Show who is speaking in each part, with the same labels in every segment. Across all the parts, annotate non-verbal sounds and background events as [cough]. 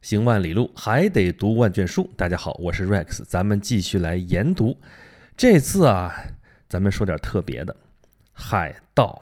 Speaker 1: 行万里路，还得读万卷书。大家好，我是 Rex，咱们继续来研读。这次啊，咱们说点特别的，海盗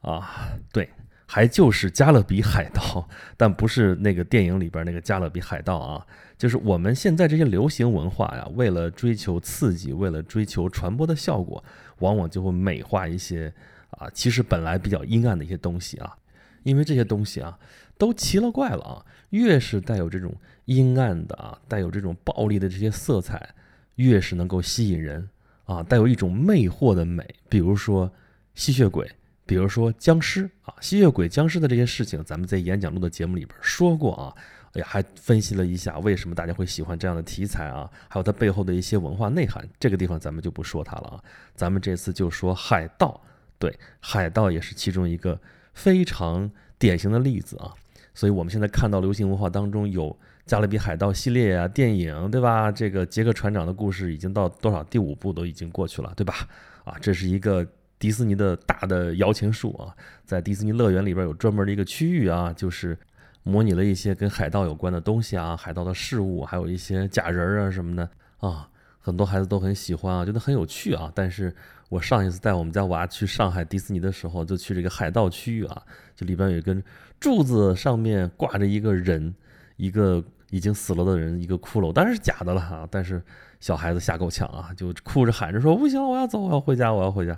Speaker 1: 啊，对，还就是加勒比海盗，但不是那个电影里边那个加勒比海盗啊，就是我们现在这些流行文化呀，为了追求刺激，为了追求传播的效果，往往就会美化一些啊，其实本来比较阴暗的一些东西啊。因为这些东西啊，都奇了怪了啊！越是带有这种阴暗的啊，带有这种暴力的这些色彩，越是能够吸引人啊，带有一种魅惑的美。比如说吸血鬼，比如说僵尸啊，吸血鬼、僵尸的这些事情，咱们在演讲录的节目里边说过啊。哎呀，还分析了一下为什么大家会喜欢这样的题材啊，还有它背后的一些文化内涵。这个地方咱们就不说它了啊，咱们这次就说海盗。对，海盗也是其中一个。非常典型的例子啊，所以我们现在看到流行文化当中有《加勒比海盗》系列啊，电影对吧？这个杰克船长的故事已经到多少第五部都已经过去了，对吧？啊，这是一个迪士尼的大的摇钱树啊，在迪士尼乐园里边有专门的一个区域啊，就是模拟了一些跟海盗有关的东西啊，海盗的事物，还有一些假人啊什么的啊，很多孩子都很喜欢啊，觉得很有趣啊，但是。我上一次带我们家娃去上海迪士尼的时候，就去这个海盗区域啊，就里边有一根柱子，上面挂着一个人，一个已经死了的人，一个骷髅，当然是假的了哈。但是小孩子吓够呛啊，就哭着喊着说：“不行，我要走，我要回家，我要回家。”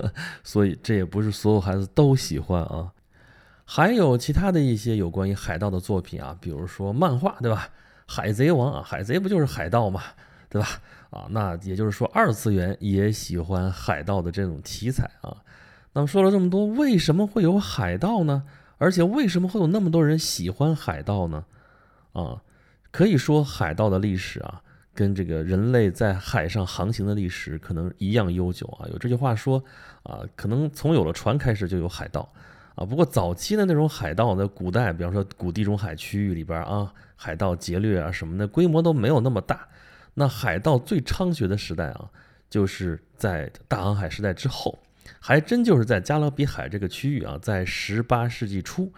Speaker 1: [laughs] 所以这也不是所有孩子都喜欢啊。还有其他的一些有关于海盗的作品啊，比如说漫画，对吧？海贼王啊，海贼不就是海盗嘛，对吧？啊，那也就是说，二次元也喜欢海盗的这种题材啊。那么说了这么多，为什么会有海盗呢？而且为什么会有那么多人喜欢海盗呢？啊，可以说海盗的历史啊，跟这个人类在海上航行的历史可能一样悠久啊。有这句话说啊，可能从有了船开始就有海盗啊。不过早期的那种海盗，在古代，比方说古地中海区域里边啊，海盗劫掠啊什么的，规模都没有那么大。那海盗最猖獗的时代啊，就是在大航海时代之后，还真就是在加勒比海这个区域啊，在十八世纪初，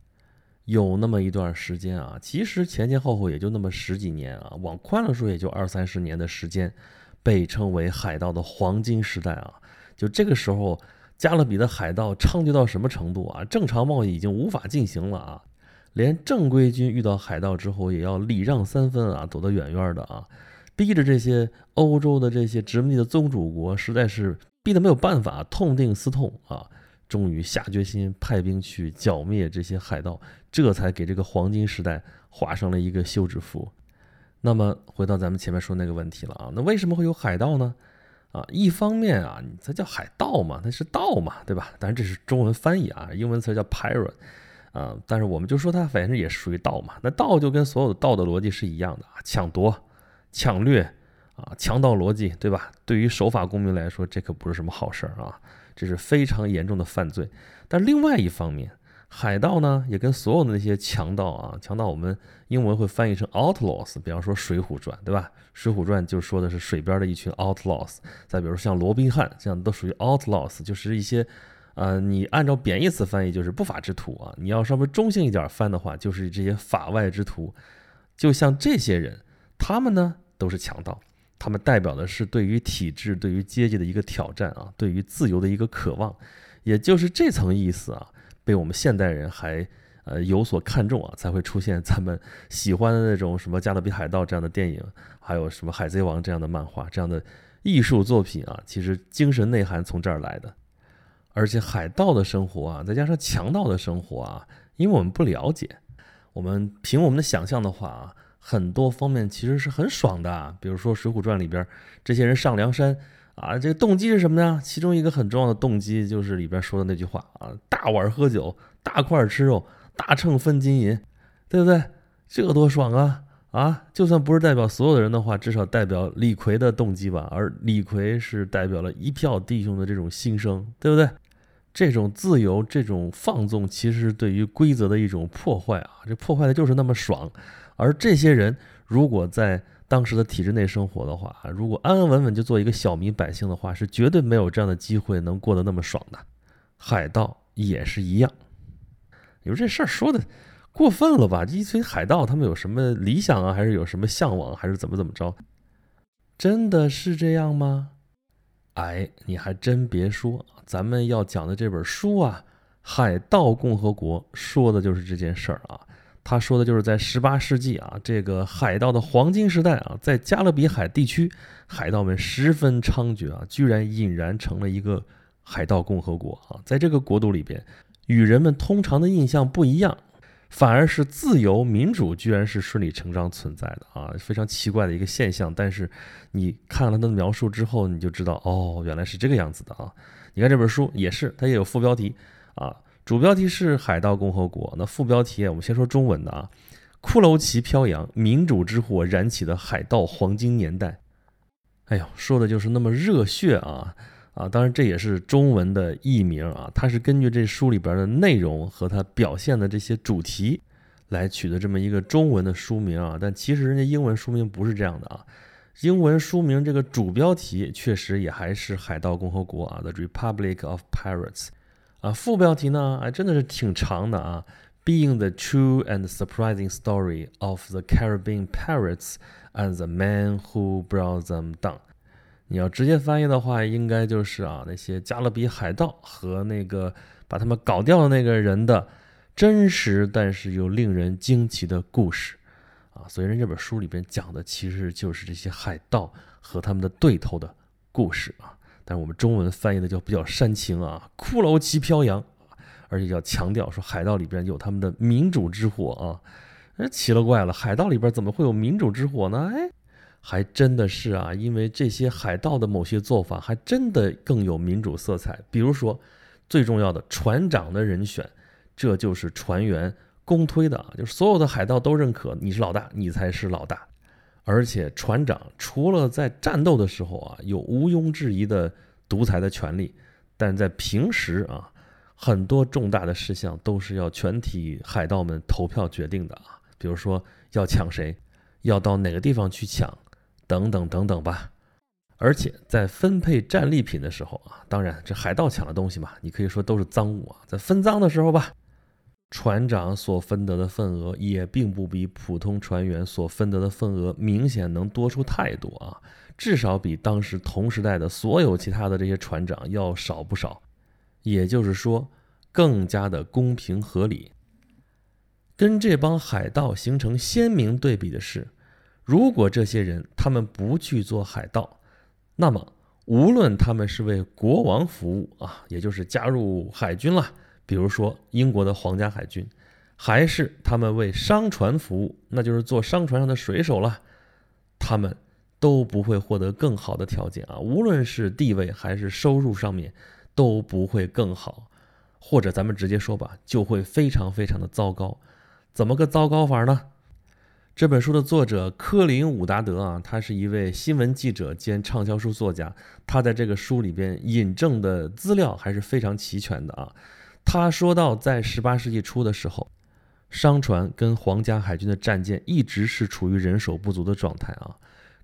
Speaker 1: 有那么一段时间啊，其实前前后后也就那么十几年啊，往宽了说也就二三十年的时间，被称为海盗的黄金时代啊。就这个时候，加勒比的海盗猖獗到什么程度啊？正常贸易已经无法进行了啊，连正规军遇到海盗之后也要礼让三分啊，躲得远远的啊。逼着这些欧洲的这些殖民地的宗主国，实在是逼得没有办法，痛定思痛啊，终于下决心派兵去剿灭这些海盗，这才给这个黄金时代画上了一个休止符。那么回到咱们前面说那个问题了啊，那为什么会有海盗呢？啊，一方面啊，它叫海盗嘛，它是盗嘛，对吧？当然这是中文翻译啊，英文词叫 pirate 啊，但是我们就说它反正也属于盗嘛。那盗就跟所有的盗的逻辑是一样的啊，抢夺。抢掠啊，强盗逻辑，对吧？对于守法公民来说，这可不是什么好事儿啊，这是非常严重的犯罪。但另外一方面，海盗呢，也跟所有的那些强盗啊，强盗我们英文会翻译成 outlaws，比方说《水浒传》，对吧？《水浒传》就说的是水边的一群 outlaws。再比如像罗宾汉，这样都属于 outlaws，就是一些，呃，你按照贬义词翻译就是不法之徒啊。你要稍微中性一点翻的话，就是这些法外之徒。就像这些人。他们呢都是强盗，他们代表的是对于体制、对于阶级的一个挑战啊，对于自由的一个渴望，也就是这层意思啊，被我们现代人还呃有所看重啊，才会出现咱们喜欢的那种什么《加勒比海盗》这样的电影，还有什么《海贼王》这样的漫画、这样的艺术作品啊，其实精神内涵从这儿来的。而且海盗的生活啊，再加上强盗的生活啊，因为我们不了解，我们凭我们的想象的话啊。很多方面其实是很爽的，比如说《水浒传》里边这些人上梁山啊，这个动机是什么呢？其中一个很重要的动机就是里边说的那句话啊：“大碗喝酒，大块吃肉，大秤分金银，对不对？这多爽啊！啊，就算不是代表所有的人的话，至少代表李逵的动机吧。而李逵是代表了一票弟兄的这种心声，对不对？这种自由，这种放纵，其实是对于规则的一种破坏啊！这破坏的就是那么爽。”而这些人如果在当时的体制内生活的话，如果安安稳稳就做一个小民百姓的话，是绝对没有这样的机会能过得那么爽的。海盗也是一样。你说这事儿说的过分了吧？一群海盗，他们有什么理想啊？还是有什么向往？还是怎么怎么着？真的是这样吗？哎，你还真别说，咱们要讲的这本书啊，《海盗共和国》说的就是这件事儿啊。他说的就是在十八世纪啊，这个海盗的黄金时代啊，在加勒比海地区，海盗们十分猖獗啊，居然引燃成了一个海盗共和国啊。在这个国度里边，与人们通常的印象不一样，反而是自由民主居然是顺理成章存在的啊，非常奇怪的一个现象。但是你看了他的描述之后，你就知道哦，原来是这个样子的啊。你看这本书也是，它也有副标题啊。主标题是海盗共和国，那副标题我们先说中文的啊，骷髅旗飘扬，民主之火燃起的海盗黄金年代。哎呦，说的就是那么热血啊啊！当然这也是中文的译名啊，它是根据这书里边的内容和它表现的这些主题来取的这么一个中文的书名啊。但其实人家英文书名不是这样的啊，英文书名这个主标题确实也还是海盗共和国啊，The Republic of Pirates。啊，副标题呢，哎，真的是挺长的啊。Being the true and surprising story of the Caribbean pirates and the man who brought them down。你要直接翻译的话，应该就是啊，那些加勒比海盗和那个把他们搞掉的那个人的真实，但是又令人惊奇的故事啊。所以，人这本书里边讲的其实就是这些海盗和他们的对头的故事啊。但是我们中文翻译的就比较煽情啊，骷髅旗飘扬，而且要强调说海盗里边有他们的民主之火啊，哎，奇了怪了，海盗里边怎么会有民主之火呢？哎，还真的是啊，因为这些海盗的某些做法还真的更有民主色彩，比如说最重要的船长的人选，这就是船员公推的啊，就是所有的海盗都认可你是老大，你才是老大。而且船长除了在战斗的时候啊，有毋庸置疑的独裁的权利，但在平时啊，很多重大的事项都是要全体海盗们投票决定的啊。比如说要抢谁，要到哪个地方去抢，等等等等吧。而且在分配战利品的时候啊，当然这海盗抢的东西嘛，你可以说都是赃物啊，在分赃的时候吧。船长所分得的份额也并不比普通船员所分得的份额明显能多出太多啊，至少比当时同时代的所有其他的这些船长要少不少。也就是说，更加的公平合理。跟这帮海盗形成鲜明对比的是，如果这些人他们不去做海盗，那么无论他们是为国王服务啊，也就是加入海军了。比如说英国的皇家海军，还是他们为商船服务，那就是做商船上的水手了，他们都不会获得更好的条件啊，无论是地位还是收入上面都不会更好，或者咱们直接说吧，就会非常非常的糟糕。怎么个糟糕法呢？这本书的作者科林·伍达德啊，他是一位新闻记者兼畅销书作家，他在这个书里边引证的资料还是非常齐全的啊。他说到，在十八世纪初的时候，商船跟皇家海军的战舰一直是处于人手不足的状态啊。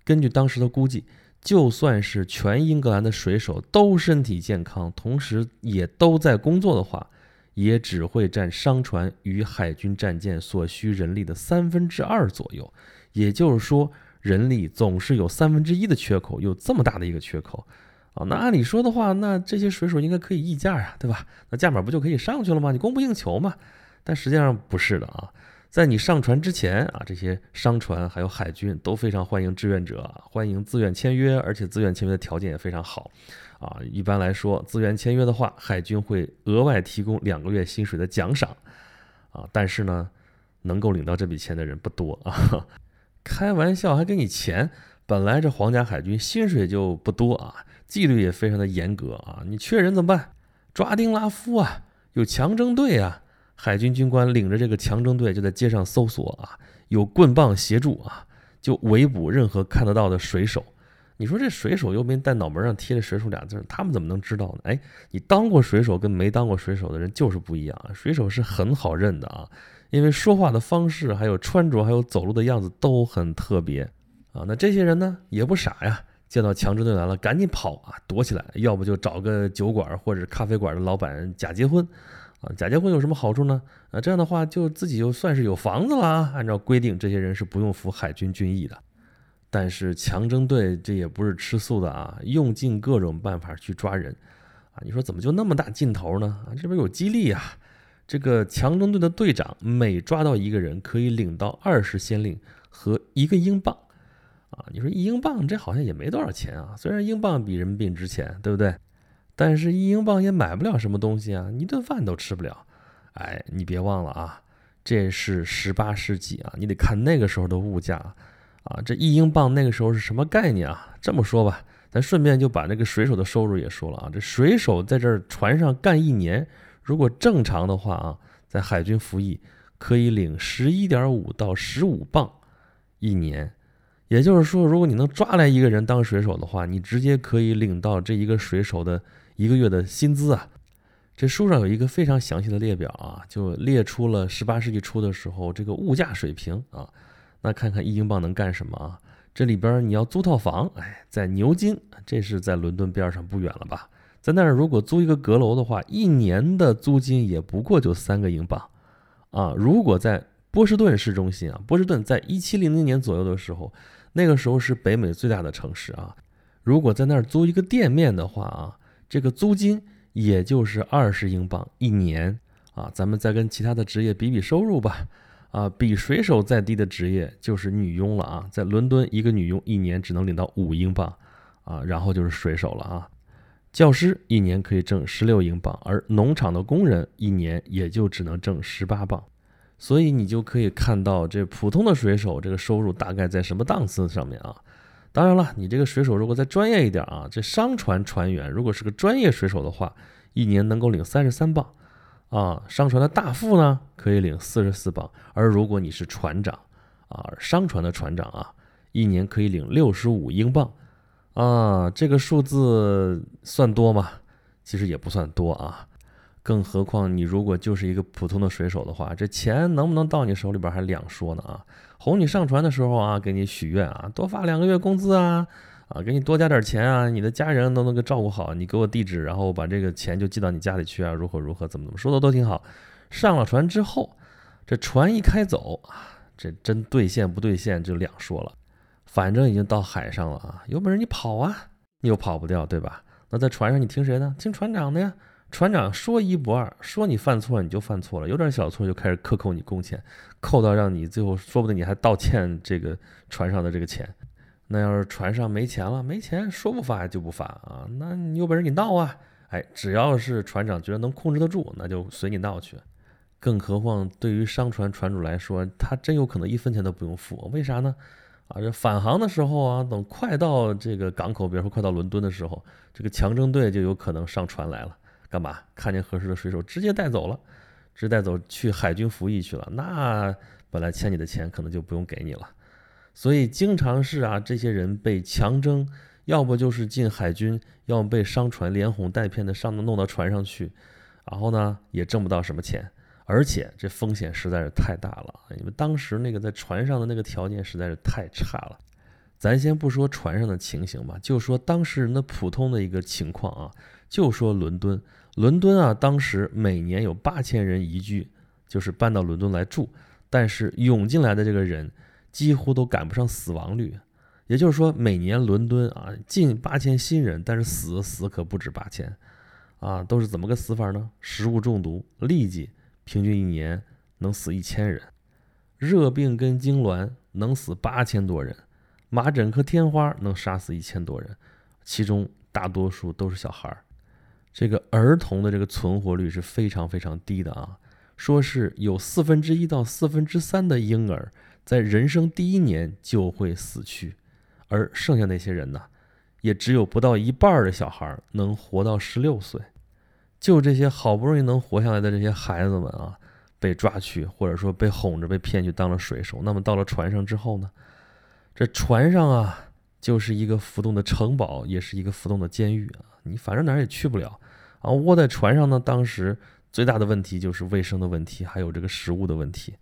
Speaker 1: 根据当时的估计，就算是全英格兰的水手都身体健康，同时也都在工作的话，也只会占商船与海军战舰所需人力的三分之二左右。也就是说，人力总是有三分之一的缺口，有这么大的一个缺口。啊，那按理说的话，那这些水手应该可以议价呀，对吧？那价码不就可以上去了吗？你供不应求嘛。但实际上不是的啊，在你上船之前啊，这些商船还有海军都非常欢迎志愿者，欢迎自愿签约，而且自愿签约的条件也非常好。啊，一般来说，自愿签约的话，海军会额外提供两个月薪水的奖赏。啊，但是呢，能够领到这笔钱的人不多啊。[laughs] 开玩笑，还给你钱？本来这皇家海军薪水就不多啊。纪律也非常的严格啊！你缺人怎么办？抓丁拉夫啊，有强征队啊！海军军官领着这个强征队就在街上搜索啊，有棍棒协助啊，就围捕任何看得到的水手。你说这水手又没在脑门上贴着“水手”俩字，他们怎么能知道呢？哎，你当过水手跟没当过水手的人就是不一样啊。水手是很好认的啊，因为说话的方式、还有穿着、还有走路的样子都很特别啊。那这些人呢，也不傻呀。见到强制队来了，赶紧跑啊，躲起来，要不就找个酒馆或者咖啡馆的老板假结婚，啊，假结婚有什么好处呢？啊，这样的话就自己就算是有房子了啊。按照规定，这些人是不用服海军军役的。但是强征队这也不是吃素的啊，用尽各种办法去抓人啊。你说怎么就那么大劲头呢？啊，这边有激励啊。这个强征队的队长每抓到一个人，可以领到二十先令和一个英镑啊。你说一英镑这好像也没多少钱啊，虽然英镑比人民币值钱，对不对？但是，一英镑也买不了什么东西啊，一顿饭都吃不了。哎，你别忘了啊，这是十八世纪啊，你得看那个时候的物价。啊这一英镑那个时候是什么概念啊？这么说吧，咱顺便就把那个水手的收入也说了啊。这水手在这船上干一年，如果正常的话啊，在海军服役可以领十一点五到十五镑一年。也就是说，如果你能抓来一个人当水手的话，你直接可以领到这一个水手的。一个月的薪资啊，这书上有一个非常详细的列表啊，就列出了十八世纪初的时候这个物价水平啊。那看看一英镑能干什么啊？这里边你要租套房，哎，在牛津，这是在伦敦边上不远了吧？在那儿如果租一个阁楼的话，一年的租金也不过就三个英镑啊。如果在波士顿市中心啊，波士顿在一七零零年左右的时候，那个时候是北美最大的城市啊。如果在那儿租一个店面的话啊。这个租金也就是二十英镑一年啊，咱们再跟其他的职业比比收入吧。啊，比水手再低的职业就是女佣了啊，在伦敦一个女佣一年只能领到五英镑啊，然后就是水手了啊。教师一年可以挣十六英镑，而农场的工人一年也就只能挣十八镑。所以你就可以看到这普通的水手这个收入大概在什么档次上面啊。当然了，你这个水手如果再专业一点啊，这商船船员如果是个专业水手的话，一年能够领三十三磅，啊，商船的大副呢可以领四十四磅，而如果你是船长，啊，商船的船长啊，一年可以领六十五英镑，啊，这个数字算多吗？其实也不算多啊。更何况你如果就是一个普通的水手的话，这钱能不能到你手里边还两说呢啊！哄你上船的时候啊，给你许愿啊，多发两个月工资啊，啊，给你多加点钱啊，你的家人都能够照顾好，你给我地址，然后我把这个钱就寄到你家里去啊，如何如何，怎么怎么说的都挺好。上了船之后，这船一开走啊，这真兑现不兑现就两说了。反正已经到海上了啊，有本事你跑啊，你又跑不掉，对吧？那在船上你听谁的？听船长的呀。船长说一不二，说你犯错你就犯错了，有点小错就开始克扣你工钱，扣到让你最后说不定你还倒欠这个船上的这个钱。那要是船上没钱了，没钱说不发就不发啊，那你有本事你闹啊！哎，只要是船长觉得能控制得住，那就随你闹去。更何况对于商船船主来说，他真有可能一分钱都不用付，为啥呢？啊，这返航的时候啊，等快到这个港口，比如说快到伦敦的时候，这个强征队就有可能上船来了。干嘛？看见合适的水手，直接带走了，直接带走去海军服役去了。那本来欠你的钱可能就不用给你了。所以经常是啊，这些人被强征，要不就是进海军，要么被商船连哄带骗的上弄到船上去，然后呢也挣不到什么钱，而且这风险实在是太大了。因为当时那个在船上的那个条件实在是太差了。咱先不说船上的情形吧，就说当事人的普通的一个情况啊，就说伦敦。伦敦啊，当时每年有八千人移居，就是搬到伦敦来住。但是涌进来的这个人几乎都赶不上死亡率，也就是说，每年伦敦啊近八千新人，但是死死可不止八千，啊，都是怎么个死法呢？食物中毒、痢疾，平均一年能死一千人；热病跟痉挛能死八千多人；麻疹和天花能杀死一千多人，其中大多数都是小孩儿。这个儿童的这个存活率是非常非常低的啊，说是有四分之一到四分之三的婴儿在人生第一年就会死去，而剩下那些人呢，也只有不到一半的小孩能活到十六岁。就这些好不容易能活下来的这些孩子们啊，被抓去，或者说被哄着被骗去当了水手。那么到了船上之后呢，这船上啊，就是一个浮动的城堡，也是一个浮动的监狱啊，你反正哪儿也去不了。啊，窝在船上呢，当时最大的问题就是卫生的问题，还有这个食物的问题。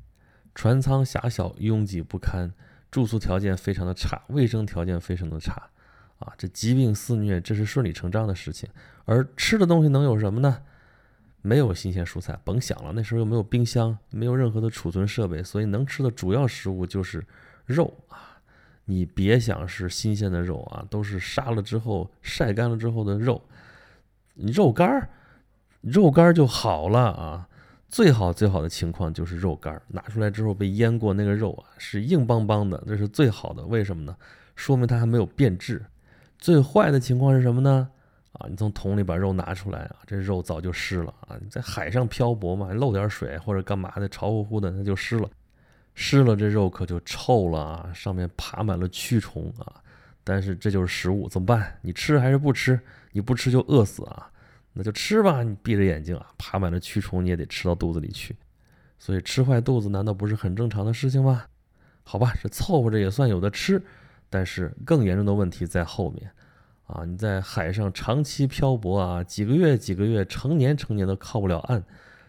Speaker 1: 船舱狭小，拥挤不堪，住宿条件非常的差，卫生条件非常的差。啊，这疾病肆虐，这是顺理成章的事情。而吃的东西能有什么呢？没有新鲜蔬菜，甭想了。那时候又没有冰箱，没有任何的储存设备，所以能吃的主要食物就是肉啊。你别想是新鲜的肉啊，都是杀了之后晒干了之后的肉。你肉干儿，肉干儿就好了啊。最好最好的情况就是肉干儿拿出来之后被腌过，那个肉啊是硬邦邦的，这是最好的。为什么呢？说明它还没有变质。最坏的情况是什么呢？啊，你从桶里把肉拿出来啊，这肉早就湿了啊！你在海上漂泊嘛，漏点水或者干嘛的，潮乎乎的，那就湿了，湿了这肉可就臭了啊，上面爬满了蛆虫啊。但是这就是食物，怎么办？你吃还是不吃？你不吃就饿死啊！那就吃吧，你闭着眼睛啊，爬满了蛆虫你也得吃到肚子里去。所以吃坏肚子难道不是很正常的事情吗？好吧，这凑合着也算有的吃，但是更严重的问题在后面。啊，你在海上长期漂泊啊，几个月、几个月、成年、成年都靠不了岸，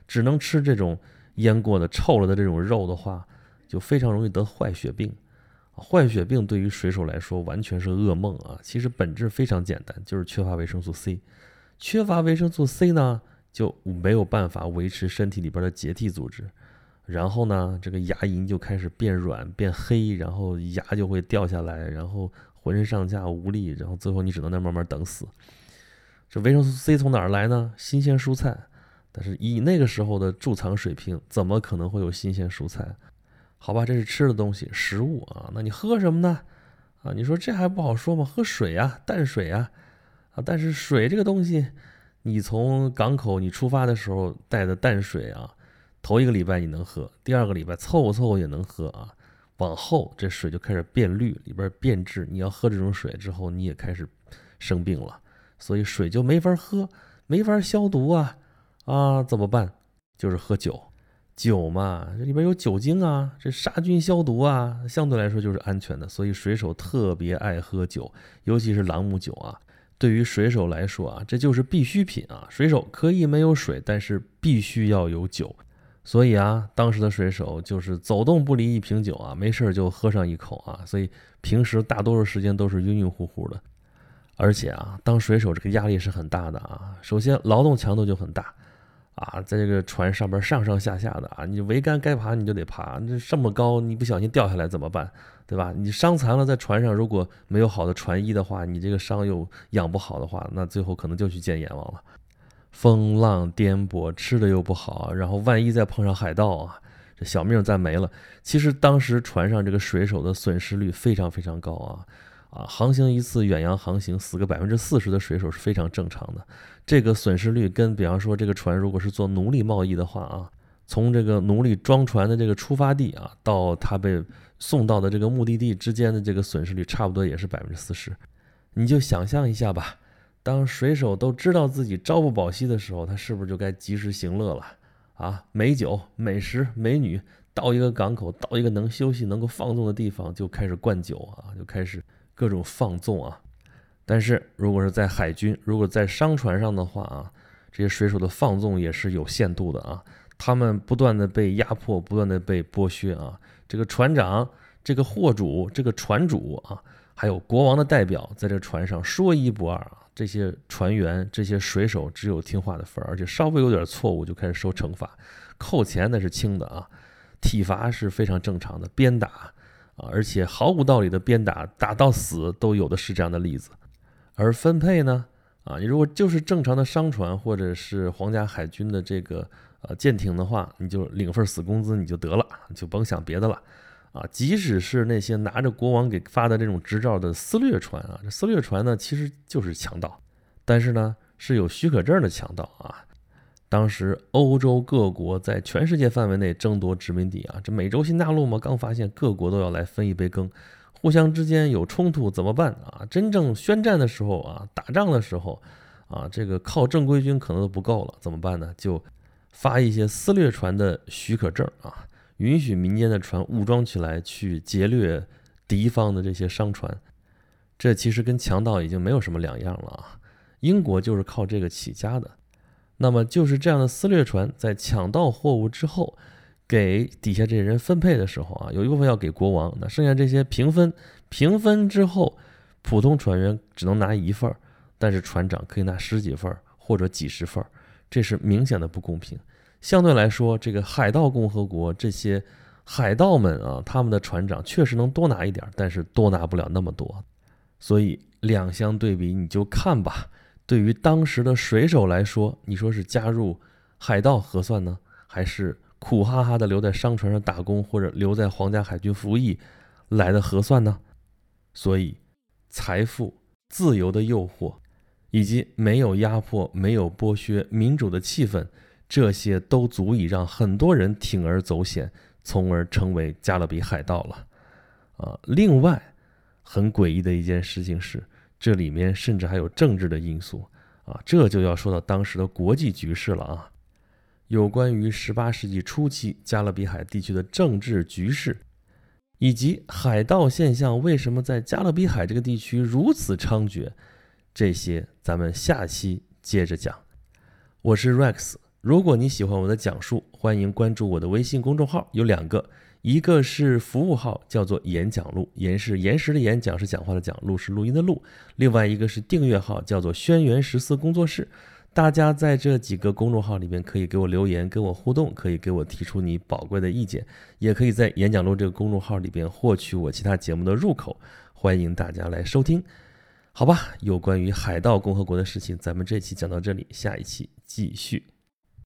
Speaker 1: 只能吃这种腌过的、臭了的这种肉的话，就非常容易得坏血病。坏血病对于水手来说完全是噩梦啊！其实本质非常简单，就是缺乏维生素 C。缺乏维生素 C 呢，就没有办法维持身体里边的结缔组织，然后呢，这个牙龈就开始变软、变黑，然后牙就会掉下来，然后。浑身上下无力，然后最后你只能在慢慢等死。这维生素 C 从哪儿来呢？新鲜蔬菜。但是以那个时候的贮藏水平，怎么可能会有新鲜蔬菜？好吧，这是吃的东西，食物啊。那你喝什么呢？啊，你说这还不好说吗？喝水啊，淡水啊。啊，但是水这个东西，你从港口你出发的时候带的淡水啊，头一个礼拜你能喝，第二个礼拜凑合凑合也能喝啊。往后这水就开始变绿，里边变质。你要喝这种水之后，你也开始生病了，所以水就没法喝，没法消毒啊啊！怎么办？就是喝酒，酒嘛，这里边有酒精啊，这杀菌消毒啊，相对来说就是安全的。所以水手特别爱喝酒，尤其是朗姆酒啊。对于水手来说啊，这就是必需品啊。水手可以没有水，但是必须要有酒。所以啊，当时的水手就是走动不离一瓶酒啊，没事就喝上一口啊。所以平时大多数时间都是晕晕乎乎的。而且啊，当水手这个压力是很大的啊。首先劳动强度就很大啊，在这个船上边上上下下的啊，你桅杆该爬你就得爬，这这么高，你不小心掉下来怎么办？对吧？你伤残了，在船上如果没有好的船医的话，你这个伤又养不好的话，那最后可能就去见阎王了。风浪颠簸，吃的又不好，然后万一再碰上海盗啊，这小命再没了。其实当时船上这个水手的损失率非常非常高啊啊，航行一次远洋航行死个百分之四十的水手是非常正常的。这个损失率跟比方说这个船如果是做奴隶贸易的话啊，从这个奴隶装船的这个出发地啊，到他被送到的这个目的地之间的这个损失率差不多也是百分之四十。你就想象一下吧。当水手都知道自己朝不保夕的时候，他是不是就该及时行乐了？啊，美酒、美食、美女，到一个港口，到一个能休息、能够放纵的地方，就开始灌酒啊，就开始各种放纵啊。但是如果是在海军，如果在商船上的话啊，这些水手的放纵也是有限度的啊。他们不断的被压迫，不断的被剥削啊。这个船长、这个货主、这个船主啊，还有国王的代表，在这船上说一不二啊。这些船员、这些水手只有听话的份儿，而且稍微有点错误就开始受惩罚，扣钱那是轻的啊，体罚是非常正常的，鞭打啊，而且毫无道理的鞭打，打到死都有的是这样的例子。而分配呢，啊，你如果就是正常的商船或者是皇家海军的这个呃舰艇的话，你就领份死工资你就得了，就甭想别的了。啊，即使是那些拿着国王给发的这种执照的私掠船啊，这私掠船呢其实就是强盗，但是呢是有许可证的强盗啊。当时欧洲各国在全世界范围内争夺殖民地啊，这美洲新大陆嘛，刚发现，各国都要来分一杯羹，互相之间有冲突怎么办啊？真正宣战的时候啊，打仗的时候啊，这个靠正规军可能都不够了，怎么办呢？就发一些私掠船的许可证啊。允许民间的船武装起来去劫掠敌方的这些商船，这其实跟强盗已经没有什么两样了啊！英国就是靠这个起家的。那么就是这样的私掠船在抢到货物之后，给底下这些人分配的时候啊，有一部分要给国王，那剩下这些平分，平分之后，普通船员只能拿一份儿，但是船长可以拿十几份儿或者几十份儿。这是明显的不公平。相对来说，这个海盗共和国这些海盗们啊，他们的船长确实能多拿一点，但是多拿不了那么多。所以两相对比，你就看吧。对于当时的水手来说，你说是加入海盗合算呢，还是苦哈哈的留在商船上打工，或者留在皇家海军服役来的合算呢？所以，财富、自由的诱惑，以及没有压迫、没有剥削、民主的气氛，这些都足以让很多人铤而走险，从而成为加勒比海盗了。啊，另外，很诡异的一件事情是。这里面甚至还有政治的因素啊，这就要说到当时的国际局势了啊。有关于十八世纪初期加勒比海地区的政治局势，以及海盗现象为什么在加勒比海这个地区如此猖獗，这些咱们下期接着讲。我是 Rex，如果你喜欢我的讲述，欢迎关注我的微信公众号，有两个。一个是服务号，叫做“演讲录”，言是岩石的演，讲是讲话的讲，录是录音的录。另外一个是订阅号，叫做“轩辕十四工作室”。大家在这几个公众号里面可以给我留言，跟我互动，可以给我提出你宝贵的意见，也可以在“演讲录”这个公众号里边获取我其他节目的入口。欢迎大家来收听，好吧？有关于海盗共和国的事情，咱们这期讲到这里，下一期继续。